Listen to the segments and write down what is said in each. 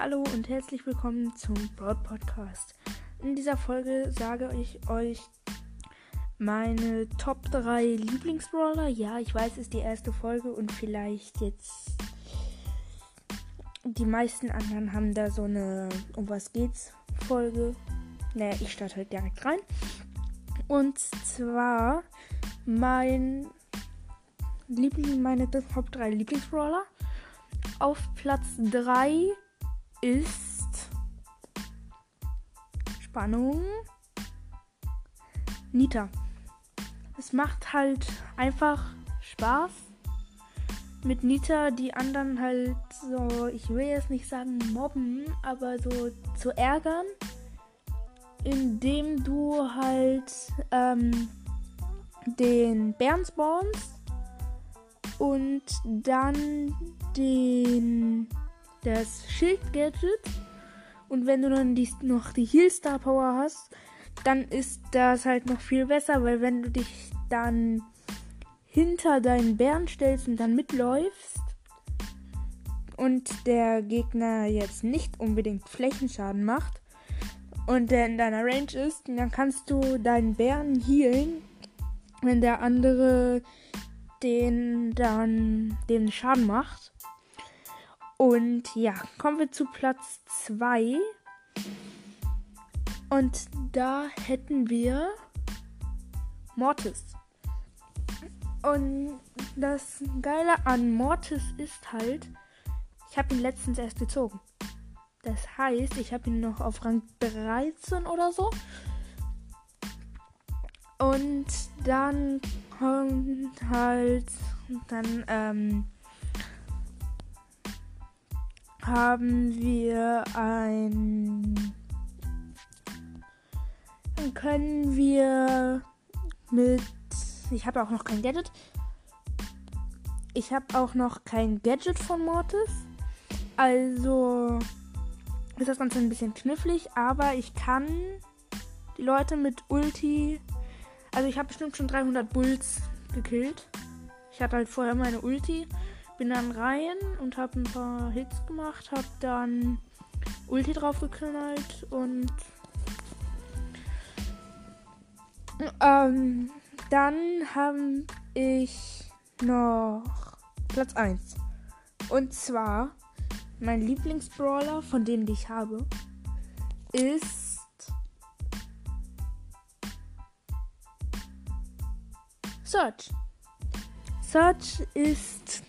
Hallo und herzlich willkommen zum Broad Podcast. In dieser Folge sage ich euch meine Top 3 Lieblingsbrawler. Ja, ich weiß, es ist die erste Folge und vielleicht jetzt die meisten anderen haben da so eine Um was geht's Folge. Naja, ich starte halt direkt rein. Und zwar mein Liebling, meine Top 3 Lieblingsbrawler. Auf Platz 3 ist Spannung Nita. Es macht halt einfach Spaß mit Nita die anderen halt so, ich will jetzt nicht sagen mobben, aber so zu ärgern, indem du halt ähm, den Bären spawnst und dann den das Schild-Gadget. Und wenn du dann die, noch die Heal-Star Power hast, dann ist das halt noch viel besser, weil wenn du dich dann hinter deinen Bären stellst und dann mitläufst und der Gegner jetzt nicht unbedingt Flächenschaden macht und der in deiner Range ist, dann kannst du deinen Bären healen, wenn der andere den dann den Schaden macht. Und ja, kommen wir zu Platz 2. Und da hätten wir Mortis. Und das Geile an Mortis ist halt, ich habe ihn letztens erst gezogen. Das heißt, ich habe ihn noch auf Rang 13 oder so. Und dann kommt halt, dann ähm, haben wir ein. Dann können wir mit. Ich habe auch noch kein Gadget. Ich habe auch noch kein Gadget von Mortis. Also ist das Ganze ein bisschen knifflig, aber ich kann die Leute mit Ulti. Also ich habe bestimmt schon 300 Bulls gekillt. Ich hatte halt vorher meine Ulti. Bin dann rein und habe ein paar Hits gemacht, habe dann Ulti drauf geknallt und ähm, dann habe ich noch Platz 1. Und zwar mein Lieblingsbrawler von denen, die ich habe, ist Search. Search ist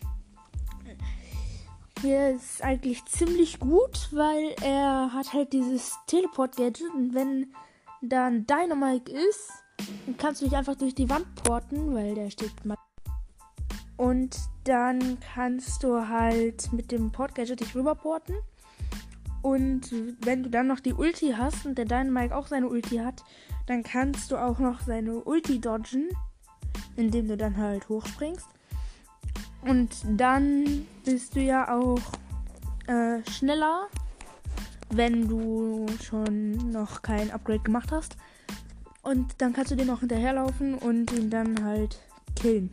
hier ist eigentlich ziemlich gut, weil er hat halt dieses Teleport-Gadget und wenn dann Dynamite ist, dann kannst du dich einfach durch die Wand porten, weil der steht mal. Und dann kannst du halt mit dem Port-Gadget dich rüberporten. Und wenn du dann noch die Ulti hast und der Dynamite auch seine Ulti hat, dann kannst du auch noch seine Ulti dodgen, indem du dann halt hochspringst. Und dann bist du ja auch äh, schneller, wenn du schon noch kein Upgrade gemacht hast. Und dann kannst du den noch hinterherlaufen und ihn dann halt killen.